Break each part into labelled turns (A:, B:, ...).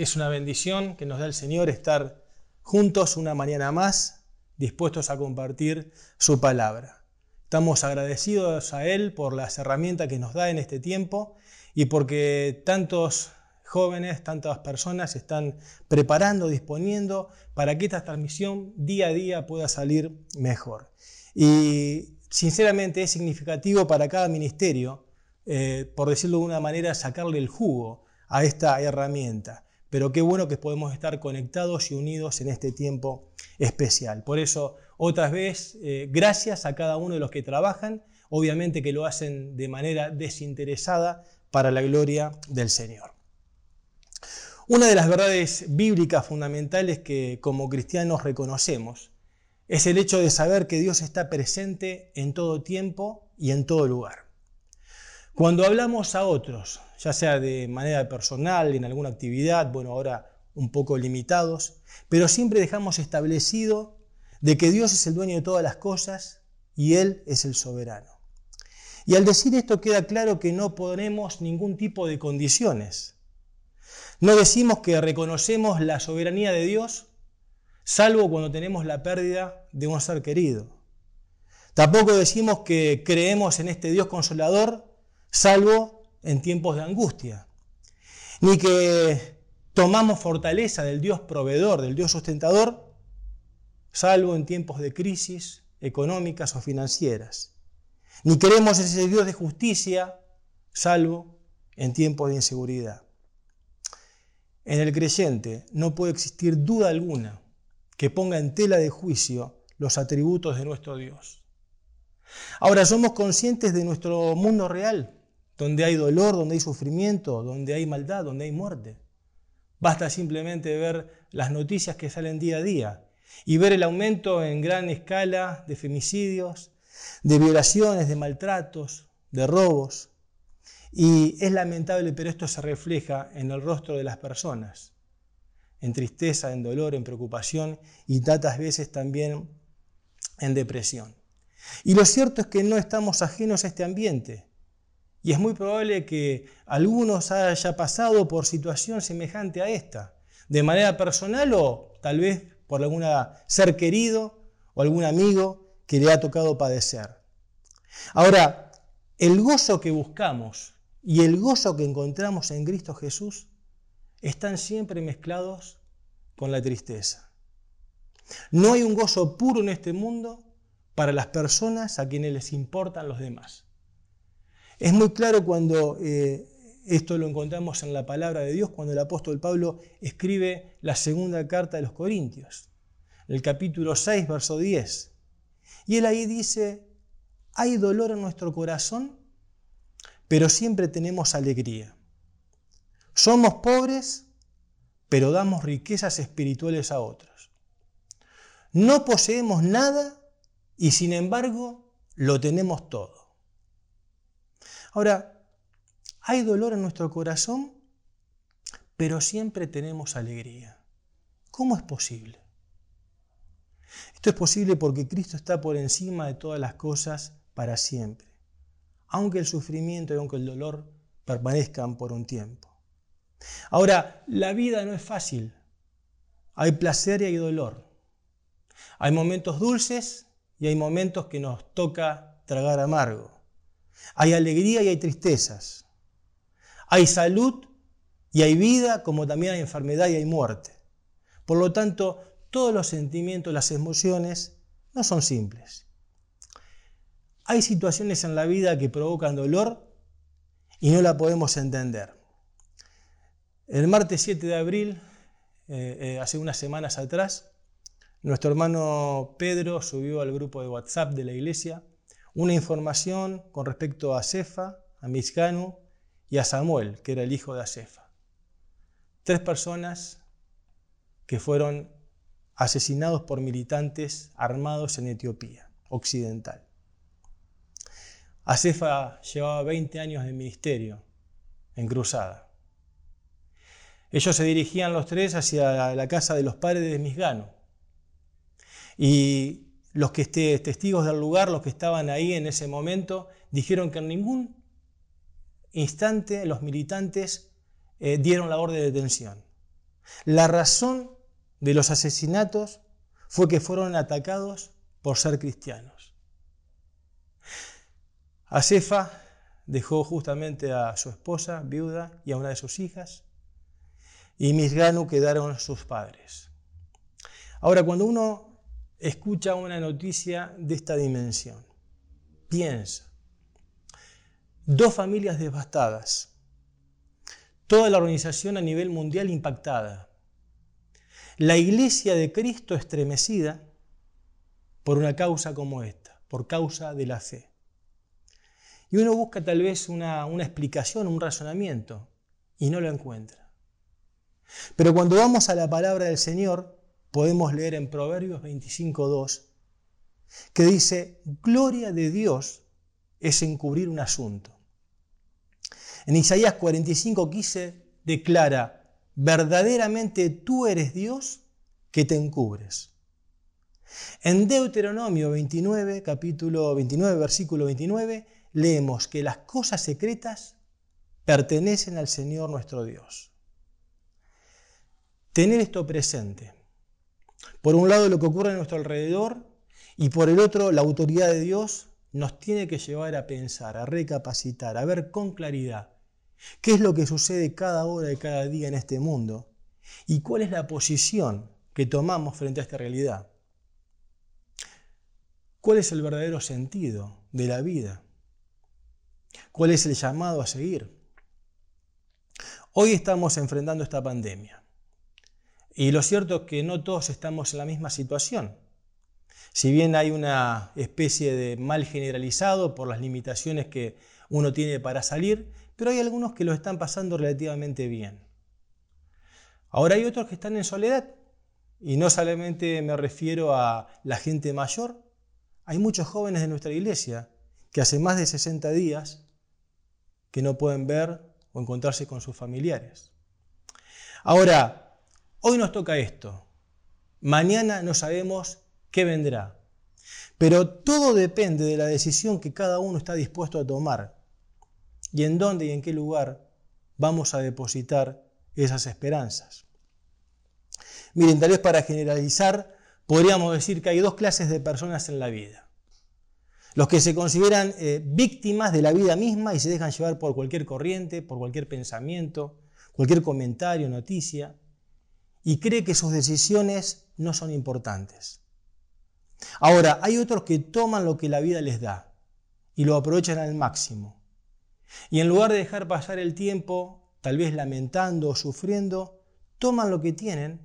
A: Es una bendición que nos da el Señor estar juntos una mañana más, dispuestos a compartir su palabra. Estamos agradecidos a Él por las herramientas que nos da en este tiempo y porque tantos jóvenes, tantas personas están preparando, disponiendo para que esta transmisión día a día pueda salir mejor. Y sinceramente es significativo para cada ministerio, eh, por decirlo de una manera, sacarle el jugo a esta herramienta. Pero qué bueno que podemos estar conectados y unidos en este tiempo especial. Por eso, otra vez, eh, gracias a cada uno de los que trabajan, obviamente que lo hacen de manera desinteresada para la gloria del Señor. Una de las verdades bíblicas fundamentales que como cristianos reconocemos es el hecho de saber que Dios está presente en todo tiempo y en todo lugar. Cuando hablamos a otros, ya sea de manera personal, en alguna actividad, bueno, ahora un poco limitados, pero siempre dejamos establecido de que Dios es el dueño de todas las cosas y Él es el soberano. Y al decir esto queda claro que no ponemos ningún tipo de condiciones. No decimos que reconocemos la soberanía de Dios, salvo cuando tenemos la pérdida de un ser querido. Tampoco decimos que creemos en este Dios consolador, salvo en tiempos de angustia. Ni que tomamos fortaleza del Dios proveedor, del Dios sustentador, salvo en tiempos de crisis económicas o financieras. Ni queremos ese Dios de justicia, salvo en tiempos de inseguridad. En el creyente no puede existir duda alguna que ponga en tela de juicio los atributos de nuestro Dios. Ahora somos conscientes de nuestro mundo real, donde hay dolor, donde hay sufrimiento, donde hay maldad, donde hay muerte. Basta simplemente ver las noticias que salen día a día y ver el aumento en gran escala de femicidios, de violaciones, de maltratos, de robos. Y es lamentable, pero esto se refleja en el rostro de las personas, en tristeza, en dolor, en preocupación y tantas veces también en depresión. Y lo cierto es que no estamos ajenos a este ambiente. Y es muy probable que algunos haya pasado por situación semejante a esta, de manera personal o tal vez por algún ser querido o algún amigo que le ha tocado padecer. Ahora, el gozo que buscamos y el gozo que encontramos en Cristo Jesús están siempre mezclados con la tristeza. No hay un gozo puro en este mundo para las personas a quienes les importan los demás. Es muy claro cuando eh, esto lo encontramos en la palabra de Dios, cuando el apóstol Pablo escribe la segunda carta de los Corintios, el capítulo 6, verso 10. Y él ahí dice, hay dolor en nuestro corazón, pero siempre tenemos alegría. Somos pobres, pero damos riquezas espirituales a otros. No poseemos nada y sin embargo lo tenemos todo. Ahora, hay dolor en nuestro corazón, pero siempre tenemos alegría. ¿Cómo es posible? Esto es posible porque Cristo está por encima de todas las cosas para siempre, aunque el sufrimiento y aunque el dolor permanezcan por un tiempo. Ahora, la vida no es fácil. Hay placer y hay dolor. Hay momentos dulces y hay momentos que nos toca tragar amargo. Hay alegría y hay tristezas. Hay salud y hay vida, como también hay enfermedad y hay muerte. Por lo tanto, todos los sentimientos, las emociones, no son simples. Hay situaciones en la vida que provocan dolor y no la podemos entender. El martes 7 de abril, eh, eh, hace unas semanas atrás, nuestro hermano Pedro subió al grupo de WhatsApp de la iglesia una información con respecto a Cefa, a Mizcanu y a Samuel, que era el hijo de Acefa. Tres personas que fueron asesinados por militantes armados en Etiopía occidental. Acefa llevaba 20 años de ministerio en cruzada. Ellos se dirigían los tres hacia la casa de los padres de Misgano. Y los que esté, testigos del lugar, los que estaban ahí en ese momento, dijeron que en ningún instante los militantes eh, dieron la orden de detención. La razón de los asesinatos fue que fueron atacados por ser cristianos. Acefa dejó justamente a su esposa, viuda, y a una de sus hijas, y Misganu quedaron sus padres. Ahora, cuando uno escucha una noticia de esta dimensión, piensa, dos familias devastadas, toda la organización a nivel mundial impactada, la iglesia de Cristo estremecida por una causa como esta, por causa de la fe. Y uno busca tal vez una, explicación, un razonamiento, y no lo encuentra. Pero cuando vamos a la palabra del Señor, podemos leer en Proverbios 25.2, que dice, gloria de Dios es encubrir un asunto. En Isaías 45.15 declara, verdaderamente tú eres Dios que te encubres. En Deuteronomio 29, capítulo 29, versículo 29, leemos que las cosas secretas pertenecen al Señor nuestro Dios. Tener esto presente. Por un lado lo que ocurre a nuestro alrededor y por el otro la autoridad de Dios nos tiene que llevar a pensar, a recapacitar, a ver con claridad qué es lo que sucede cada hora y cada día en este mundo y cuál es la posición que tomamos frente a esta realidad. ¿Cuál es el verdadero sentido de la vida? ¿Cuál es el llamado a seguir? Hoy estamos enfrentando esta pandemia. Y lo cierto es que no todos estamos en la misma situación. Si bien hay una especie de mal generalizado por las limitaciones que uno tiene para salir, pero hay algunos que lo están pasando relativamente bien. Ahora hay otros que están en soledad, y no solamente me refiero a la gente mayor, hay muchos jóvenes de nuestra iglesia que hace más de 60 días que no pueden ver o encontrarse con sus familiares. Ahora, hoy nos toca esto. Mañana no sabemos qué vendrá. Pero todo depende de la decisión que cada uno está dispuesto a tomar y en dónde y en qué lugar vamos a depositar esas esperanzas. Miren, tal vez para generalizar, podríamos decir que hay dos clases de personas en la vida. Los que se consideran eh, víctimas de la vida misma y se dejan llevar por cualquier corriente, por cualquier pensamiento, cualquier comentario, noticia, y cree que sus decisiones no son importantes. Ahora, hay otros que toman lo que la vida les da y lo aprovechan al máximo. Y en lugar de dejar pasar el tiempo, tal vez lamentando o sufriendo, toman lo que tienen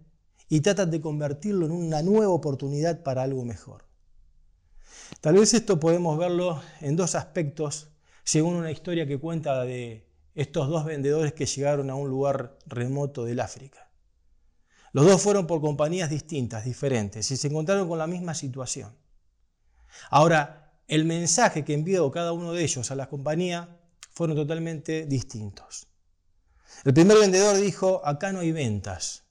A: y tratan de convertirlo en una nueva oportunidad para algo mejor. Tal vez esto podemos verlo en dos aspectos, según una historia que cuenta de estos dos vendedores que llegaron a un lugar remoto del África. Los dos fueron por compañías distintas, diferentes, y se encontraron con la misma situación. Ahora, el mensaje que envió cada uno de ellos a la compañía fueron totalmente distintos. El primer vendedor dijo, acá no hay ventas,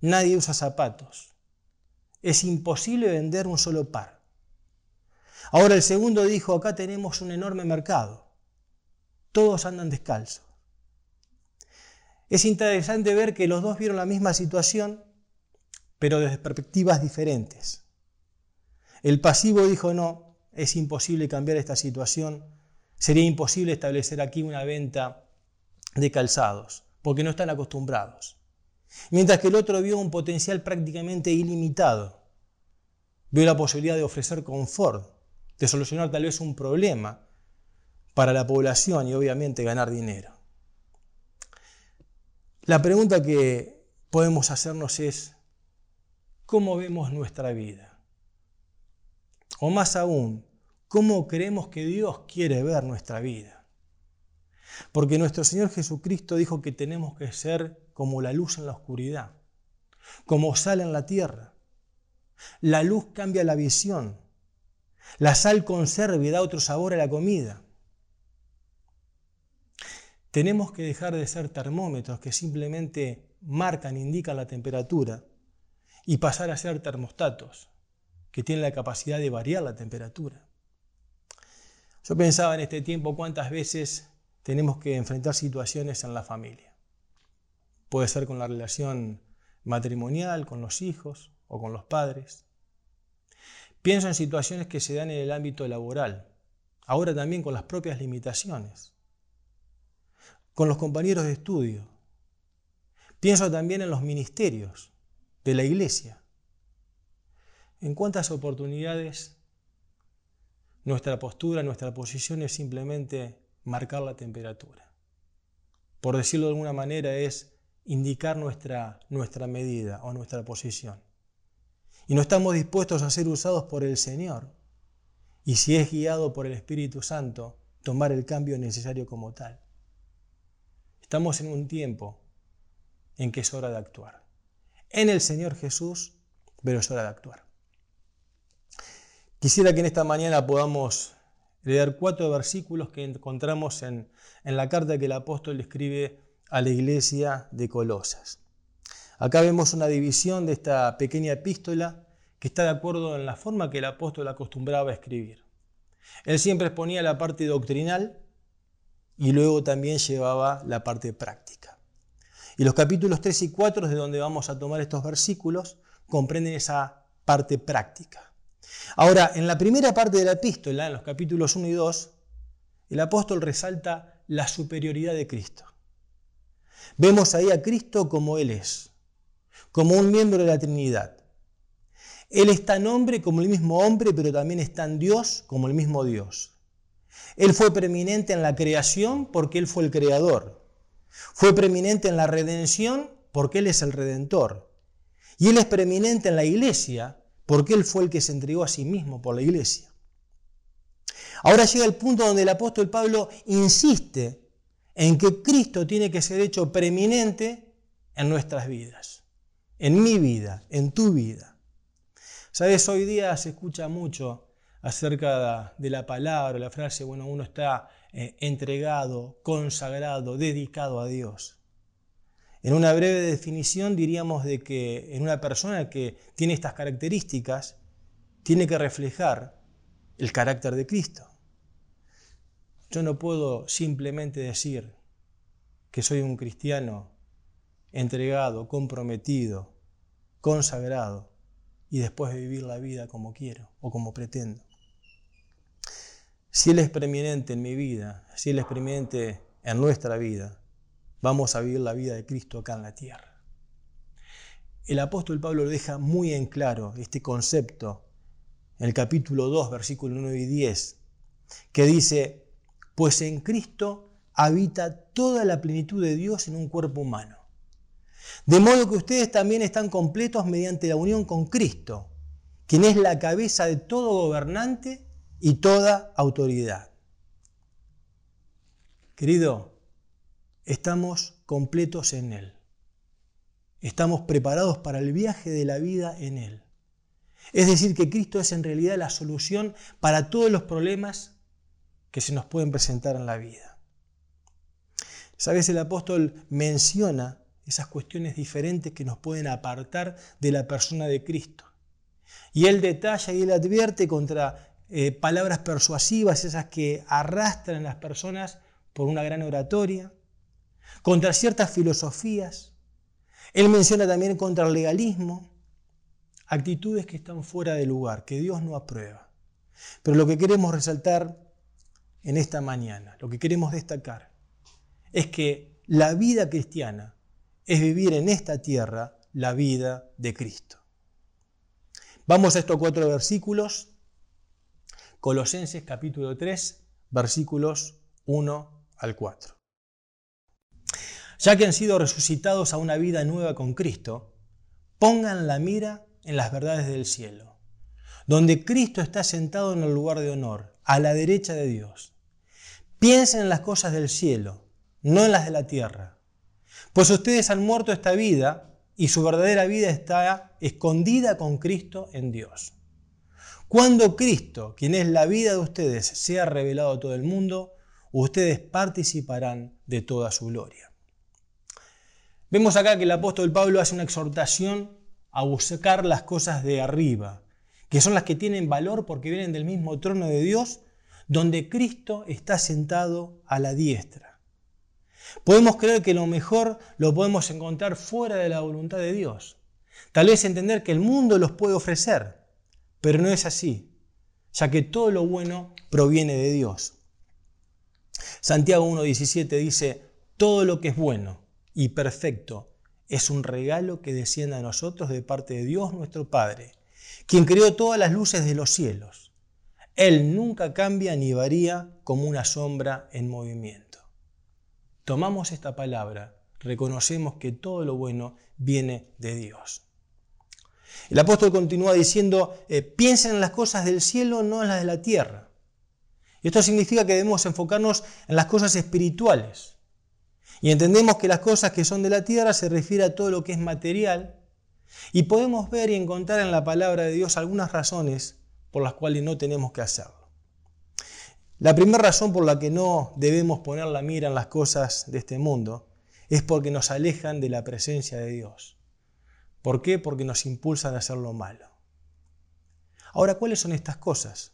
A: nadie usa zapatos, es imposible vender un solo par. Ahora el segundo dijo, acá tenemos un enorme mercado. Todos andan descalzos. Es interesante ver que los dos vieron la misma situación, pero desde perspectivas diferentes. El pasivo dijo, no, es imposible cambiar esta situación, sería imposible establecer aquí una venta de calzados, porque no están acostumbrados. Mientras que el otro vio un potencial prácticamente ilimitado, vio la posibilidad de ofrecer confort, de solucionar tal vez un problema para la población y obviamente ganar dinero. La pregunta que podemos hacernos es, ¿cómo vemos nuestra vida? O más aún, ¿cómo creemos que Dios quiere ver nuestra vida? Porque nuestro Señor Jesucristo dijo que tenemos que ser como la luz en la oscuridad, como sal en la tierra. La luz cambia la visión, la sal conserva y da otro sabor a la comida. Tenemos que dejar de ser termómetros que simplemente marcan, indican la temperatura y pasar a ser termostatos que tienen la capacidad de variar la temperatura. Yo pensaba en este tiempo cuántas veces tenemos que enfrentar situaciones en la familia. Puede ser con la relación matrimonial, con los hijos o con los padres. Pienso en situaciones que se dan en el ámbito laboral, ahora también con las propias limitaciones, con los compañeros de estudio. Pienso también en los ministerios de la iglesia. En cuántas oportunidades nuestra postura, nuestra posición es simplemente marcar la temperatura. Por decirlo de alguna manera, es indicar nuestra, nuestra medida o nuestra posición. Y no estamos dispuestos a ser usados por el Señor. Y si es guiado por el Espíritu Santo, tomar el cambio necesario como tal. Estamos en un tiempo en que es hora de actuar. En el Señor Jesús, pero es hora de actuar. Quisiera que en esta mañana podamos leer cuatro versículos que encontramos en, en la carta que el apóstol escribe a la iglesia de Colosas. Acá vemos una división de esta pequeña epístola que está de acuerdo en la forma que el apóstol acostumbraba a escribir. Él siempre exponía la parte doctrinal y luego también llevaba la parte práctica. Y los capítulos 3 y 4, de donde vamos a tomar estos versículos, comprenden esa parte práctica. Ahora, en la primera parte de la epístola, en los capítulos 1 y 2, el apóstol resalta la superioridad de Cristo. Vemos ahí a Cristo como Él es, como un miembro de la Trinidad. Él es tan hombre como el mismo hombre, pero también es tan Dios como el mismo Dios. Él fue preeminente en la creación porque Él fue el creador. Fue preeminente en la redención porque Él es el redentor. Y Él es preeminente en la iglesia porque Él fue el que se entregó a sí mismo por la iglesia. Ahora llega el punto donde el apóstol Pablo insiste en que Cristo tiene que ser hecho preeminente en nuestras vidas, en mi vida, en tu vida. Sabes, hoy día se escucha mucho acerca de la palabra, la frase, bueno, uno está eh, entregado, consagrado, dedicado a Dios. En una breve definición diríamos de que en una persona que tiene estas características, tiene que reflejar el carácter de Cristo. Yo no puedo simplemente decir que soy un cristiano entregado, comprometido, consagrado y después de vivir la vida como quiero o como pretendo. Si Él es preeminente en mi vida, si Él es preeminente en nuestra vida, vamos a vivir la vida de Cristo acá en la tierra. El apóstol Pablo deja muy en claro este concepto en el capítulo 2, versículo 9 y 10, que dice, pues en Cristo habita toda la plenitud de Dios en un cuerpo humano. De modo que ustedes también están completos mediante la unión con Cristo, quien es la cabeza de todo gobernante y toda autoridad. Querido, estamos completos en Él. Estamos preparados para el viaje de la vida en Él. Es decir, que Cristo es en realidad la solución para todos los problemas que se nos pueden presentar en la vida. Sabes, el apóstol menciona esas cuestiones diferentes que nos pueden apartar de la persona de Cristo. Y él detalla y él advierte contra eh, palabras persuasivas, esas que arrastran a las personas por una gran oratoria, contra ciertas filosofías. Él menciona también contra el legalismo, actitudes que están fuera de lugar, que Dios no aprueba. Pero lo que queremos resaltar en esta mañana, lo que queremos destacar, es que la vida cristiana es vivir en esta tierra la vida de Cristo. Vamos a estos cuatro versículos. Colosenses capítulo 3, versículos 1 al 4. Ya que han sido resucitados a una vida nueva con Cristo, pongan la mira en las verdades del cielo, donde Cristo está sentado en el lugar de honor, a la derecha de Dios. Piensen en las cosas del cielo, no en las de la tierra. Pues ustedes han muerto esta vida y su verdadera vida está escondida con Cristo en Dios. Cuando Cristo, quien es la vida de ustedes, sea revelado a todo el mundo, ustedes participarán de toda su gloria. Vemos acá que el apóstol Pablo hace una exhortación a buscar las cosas de arriba, que son las que tienen valor porque vienen del mismo trono de Dios donde Cristo está sentado a la diestra. Podemos creer que lo mejor lo podemos encontrar fuera de la voluntad de Dios. Tal vez entender que el mundo los puede ofrecer, pero no es así, ya que todo lo bueno proviene de Dios. Santiago 1.17 dice, todo lo que es bueno y perfecto es un regalo que desciende a nosotros de parte de Dios nuestro Padre, quien creó todas las luces de los cielos. Él nunca cambia ni varía como una sombra en movimiento. Tomamos esta palabra, reconocemos que todo lo bueno viene de Dios. El apóstol continúa diciendo, eh, piensen en las cosas del cielo, no en las de la tierra. Y esto significa que debemos enfocarnos en las cosas espirituales. Y entendemos que las cosas que son de la tierra se refiere a todo lo que es material. Y podemos ver y encontrar en la palabra de Dios algunas razones por las cuales no tenemos que hacerlo. La primera razón por la que no debemos poner la mira en las cosas de este mundo es porque nos alejan de la presencia de Dios. ¿Por qué? Porque nos impulsan a hacer lo malo. Ahora, ¿cuáles son estas cosas?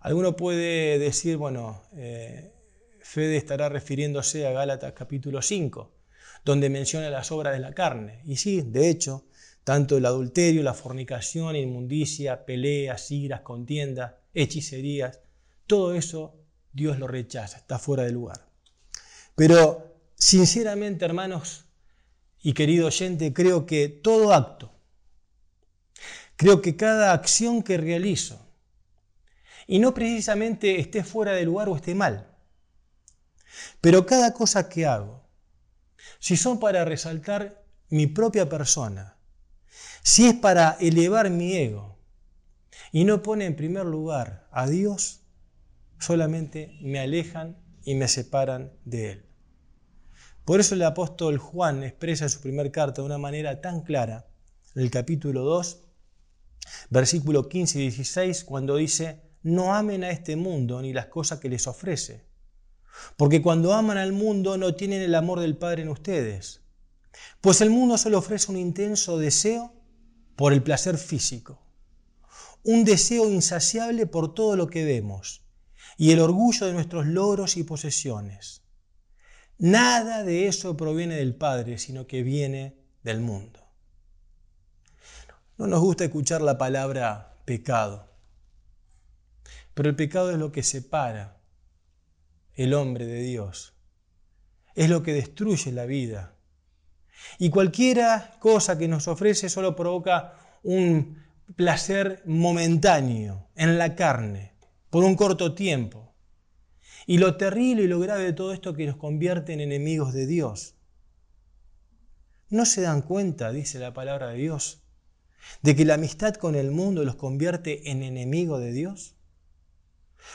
A: Alguno puede decir, bueno, eh, Fede estará refiriéndose a Gálatas capítulo 5, donde menciona las obras de la carne. Y sí, de hecho, tanto el adulterio, la fornicación, inmundicia, peleas, iras, contiendas, hechicerías, todo eso Dios lo rechaza, está fuera de lugar. Pero sinceramente, hermanos y querido oyente, creo que todo acto, creo que cada acción que realizo, y no precisamente esté fuera de lugar o esté mal, pero cada cosa que hago, si son para resaltar mi propia persona, si es para elevar mi ego y no pone en primer lugar a Dios, solamente me alejan y me separan de Él. Por eso el apóstol Juan expresa en su primer carta de una manera tan clara, en el capítulo 2, versículo 15 y 16, cuando dice, no amen a este mundo ni las cosas que les ofrece, porque cuando aman al mundo no tienen el amor del Padre en ustedes, pues el mundo solo ofrece un intenso deseo por el placer físico, un deseo insaciable por todo lo que vemos y el orgullo de nuestros logros y posesiones. Nada de eso proviene del Padre, sino que viene del mundo. No nos gusta escuchar la palabra pecado, pero el pecado es lo que separa el hombre de Dios, es lo que destruye la vida y cualquiera cosa que nos ofrece solo provoca un placer momentáneo en la carne, por un corto tiempo. Y lo terrible y lo grave de todo esto que nos convierte en enemigos de Dios. ¿No se dan cuenta, dice la palabra de Dios, de que la amistad con el mundo los convierte en enemigos de Dios?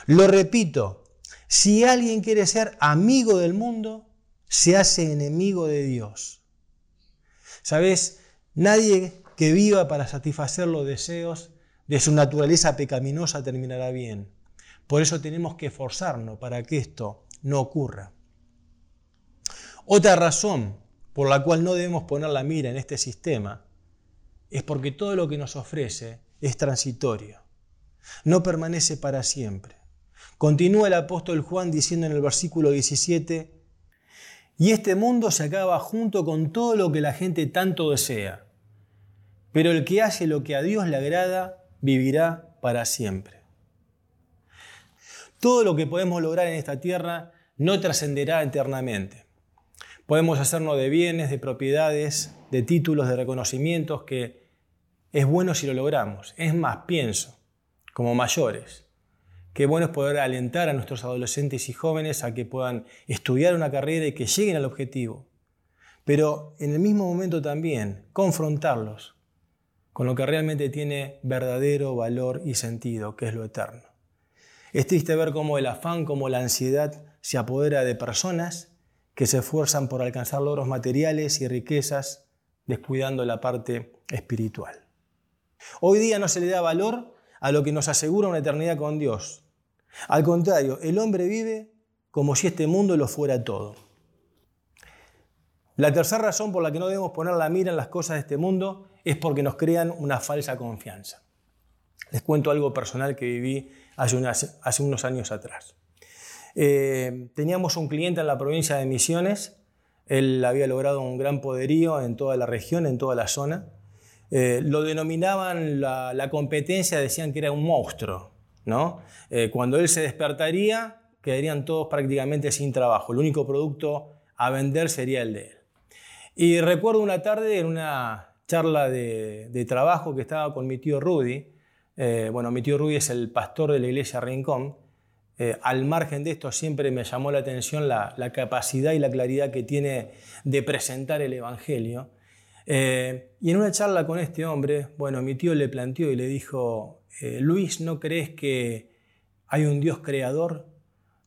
A: Lo repito, si alguien quiere ser amigo del mundo, se hace enemigo de Dios. ¿Sabes? Nadie que viva para satisfacer los deseos de su naturaleza pecaminosa terminará bien. Por eso tenemos que esforzarnos para que esto no ocurra. Otra razón por la cual no debemos poner la mira en este sistema es porque todo lo que nos ofrece es transitorio, no permanece para siempre. Continúa el apóstol Juan diciendo en el versículo 17, y este mundo se acaba junto con todo lo que la gente tanto desea. Pero el que hace lo que a Dios le agrada vivirá para siempre. Todo lo que podemos lograr en esta tierra no trascenderá eternamente. Podemos hacernos de bienes, de propiedades, de títulos, de reconocimientos que es bueno si lo logramos. Es más, pienso, como mayores, Qué bueno es poder alentar a nuestros adolescentes y jóvenes a que puedan estudiar una carrera y que lleguen al objetivo. Pero en el mismo momento también confrontarlos con lo que realmente tiene verdadero valor y sentido, que es lo eterno. Es triste ver cómo el afán, cómo la ansiedad se apodera de personas que se esfuerzan por alcanzar logros materiales y riquezas, descuidando la parte espiritual. Hoy día no se le da valor a lo que nos asegura una eternidad con Dios. Al contrario, el hombre vive como si este mundo lo fuera todo. La tercera razón por la que no debemos poner la mira en las cosas de este mundo es porque nos crean una falsa confianza. Les cuento algo personal que viví hace, hace unos años atrás. Eh, teníamos un cliente en la provincia de Misiones, él había logrado un gran poderío en toda la región, en toda la zona. Eh, lo denominaban la, competencia, decían que era un monstruo. ¿no? Eh, cuando él se despertaría, quedarían todos prácticamente sin trabajo. El único producto a vender sería el de él. Y recuerdo una tarde en una charla de, trabajo que estaba con mi tío Rudy. Bueno, mi tío Rudy es el pastor de la iglesia Rincón. Eh, al margen de esto, siempre me llamó la atención la, capacidad y la claridad que tiene de presentar el Evangelio. Eh, y en una charla con este hombre, bueno, mi tío le planteó y le dijo, eh, Luis, ¿no crees que hay un Dios creador?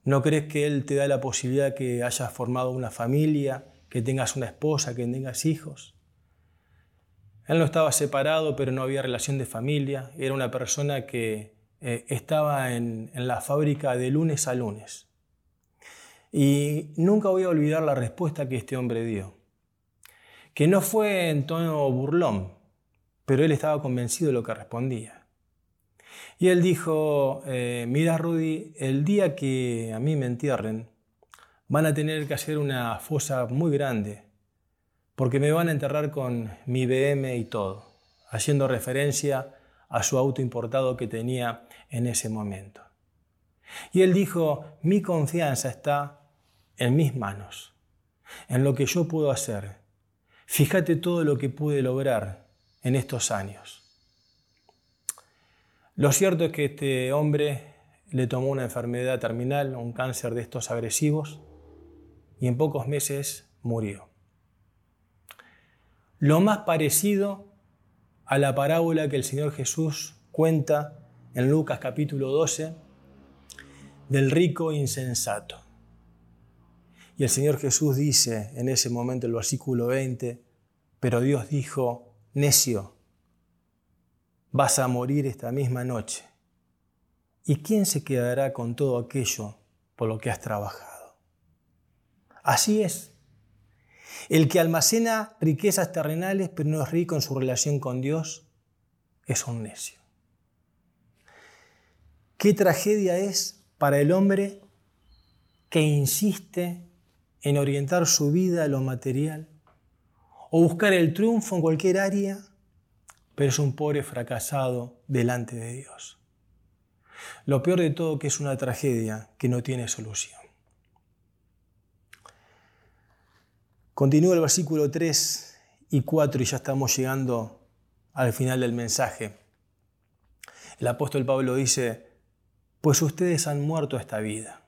A: ¿No crees que Él te da la posibilidad que hayas formado una familia, que tengas una esposa, que tengas hijos? Él no estaba separado, pero no había relación de familia. Era una persona que eh, estaba en, la fábrica de lunes a lunes. Y nunca voy a olvidar la respuesta que este hombre dio, que no fue en tono burlón, pero él estaba convencido de lo que respondía. Y él dijo, eh, mira Rudy, el día que a mí me entierren, van a tener que hacer una fosa muy grande, porque me van a enterrar con mi BM y todo, haciendo referencia a su auto importado que tenía en ese momento. Y él dijo, mi confianza está en mis manos, en lo que yo puedo hacer. Fíjate todo lo que pude lograr en estos años. Lo cierto es que este hombre le tomó una enfermedad terminal, un cáncer de estos agresivos, y en pocos meses murió. Lo más parecido a la parábola que el Señor Jesús cuenta en Lucas capítulo 12 del rico insensato. Y el Señor Jesús dice en ese momento, el versículo 20, pero Dios dijo, necio, vas a morir esta misma noche. ¿Y quién se quedará con todo aquello por lo que has trabajado? Así es. El que almacena riquezas terrenales pero no es rico en su relación con Dios es un necio. Qué tragedia es para el hombre que insiste en orientar su vida a lo material o buscar el triunfo en cualquier área, pero es un pobre fracasado delante de Dios. Lo peor de todo que es una tragedia que no tiene solución. Continúa el versículo 3 y 4 y ya estamos llegando al final del mensaje. El apóstol Pablo dice, pues ustedes han muerto esta vida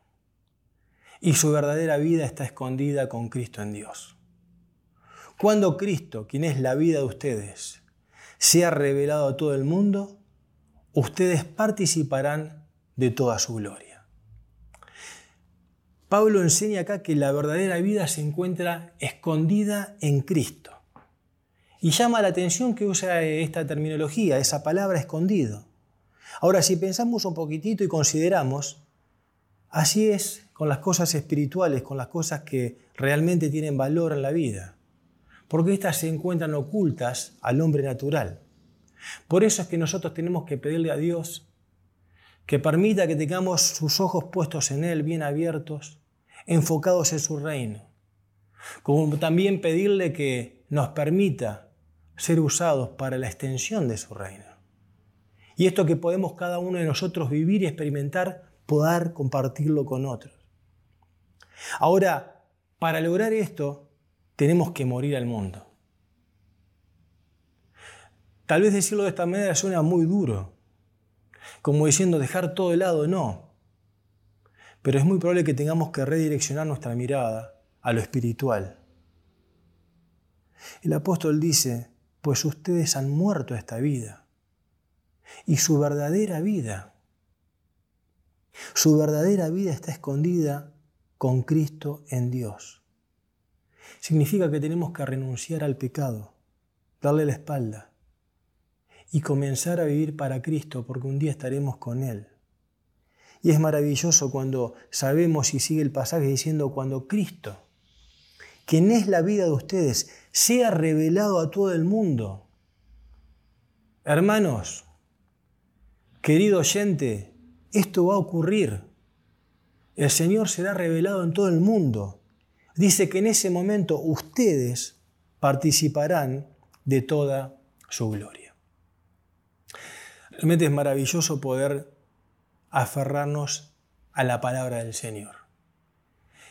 A: y su verdadera vida está escondida con Cristo en Dios. Cuando Cristo, quien es la vida de ustedes, sea revelado a todo el mundo, ustedes participarán de toda su gloria. Pablo enseña acá que la verdadera vida se encuentra escondida en Cristo. Y llama la atención que usa esta terminología, esa palabra escondido. Ahora, si pensamos un poquitito y consideramos, así es con las cosas espirituales, con las cosas que realmente tienen valor en la vida, porque éstas se encuentran ocultas al hombre natural. Por eso es que nosotros tenemos que pedirle a Dios que permita que tengamos sus ojos puestos en Él, bien abiertos, enfocados en su reino. Como también pedirle que nos permita ser usados para la extensión de su reino. Y esto que podemos cada uno de nosotros vivir y experimentar, poder compartirlo con otros. Ahora, para lograr esto, tenemos que morir al mundo. Tal vez decirlo de esta manera suena muy duro, como diciendo dejar todo de lado, no. Pero es muy probable que tengamos que redireccionar nuestra mirada a lo espiritual. El apóstol dice, pues ustedes han muerto esta vida. Y su verdadera vida, su verdadera vida está escondida con Cristo en Dios. Significa que tenemos que renunciar al pecado, darle la espalda, y comenzar a vivir para Cristo, porque un día estaremos con Él. Y es maravilloso cuando sabemos y sigue el pasaje diciendo, cuando Cristo, quien es la vida de ustedes, sea revelado a todo el mundo. Hermanos, querido oyente, esto va a ocurrir. el Señor será revelado en todo el mundo. Dice que en ese momento ustedes participarán de toda su gloria. Realmente es maravilloso poder aferrarnos a la palabra del Señor.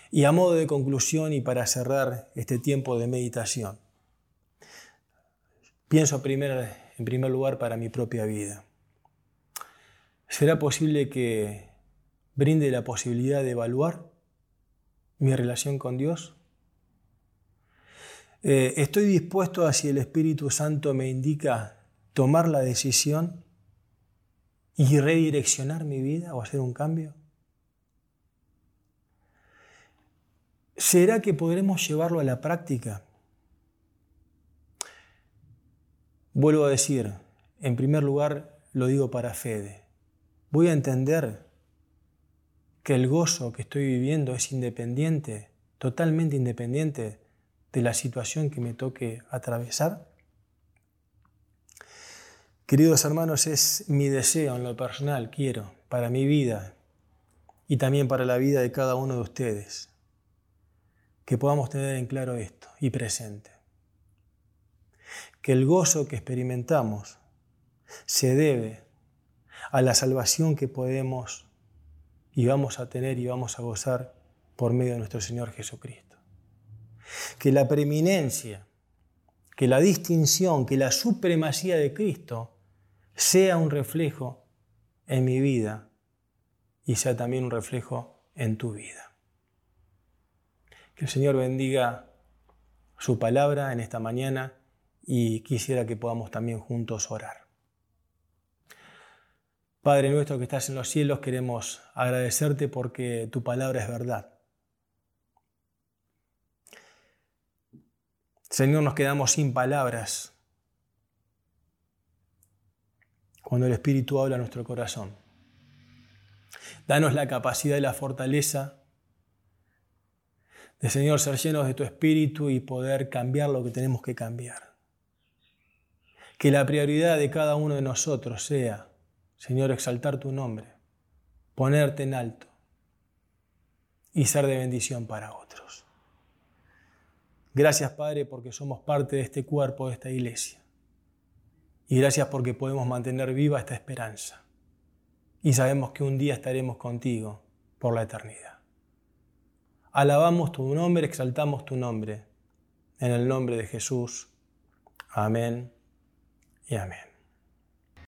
A: Y a modo de conclusión y para cerrar este tiempo de meditación, pienso en primer lugar para mi propia vida. ¿Será posible que brinde la posibilidad de evaluar mi relación con Dios? Eh, ¿Estoy dispuesto a, si el Espíritu Santo me indica, tomar la decisión y redireccionar mi vida o hacer un cambio? ¿Será que podremos llevarlo a la práctica? Vuelvo a decir, en primer lugar lo digo para Fede, voy a entender que el gozo que estoy viviendo es independiente, totalmente independiente de la situación que me toque atravesar. Queridos hermanos, es mi deseo en lo personal, quiero, para mi vida y también para la vida de cada uno de ustedes, que podamos tener en claro esto y presente. Que el gozo que experimentamos se debe a la salvación que podemos y vamos a tener y vamos a gozar por medio de nuestro Señor Jesucristo. Que la preeminencia, que la distinción, que la supremacía de Cristo sea un reflejo en mi vida y sea también un reflejo en tu vida. Que el Señor bendiga su palabra en esta mañana y quisiera que podamos también juntos orar. Padre nuestro que estás en los cielos, queremos agradecerte porque tu palabra es verdad. Señor, nos quedamos sin palabras cuando el Espíritu habla a nuestro corazón. Danos la capacidad y la fortaleza de, Señor, ser llenos de tu Espíritu y poder cambiar lo que tenemos que cambiar. Que la prioridad de cada uno de nosotros sea, Señor, exaltar tu nombre, ponerte en alto y ser de bendición para otros. Gracias, Padre, porque somos parte de este cuerpo, de esta iglesia. Y gracias porque podemos mantener viva esta esperanza. Y sabemos que un día estaremos contigo por la eternidad. Alabamos tu nombre, exaltamos tu nombre. En el nombre de Jesús. Amén y amén.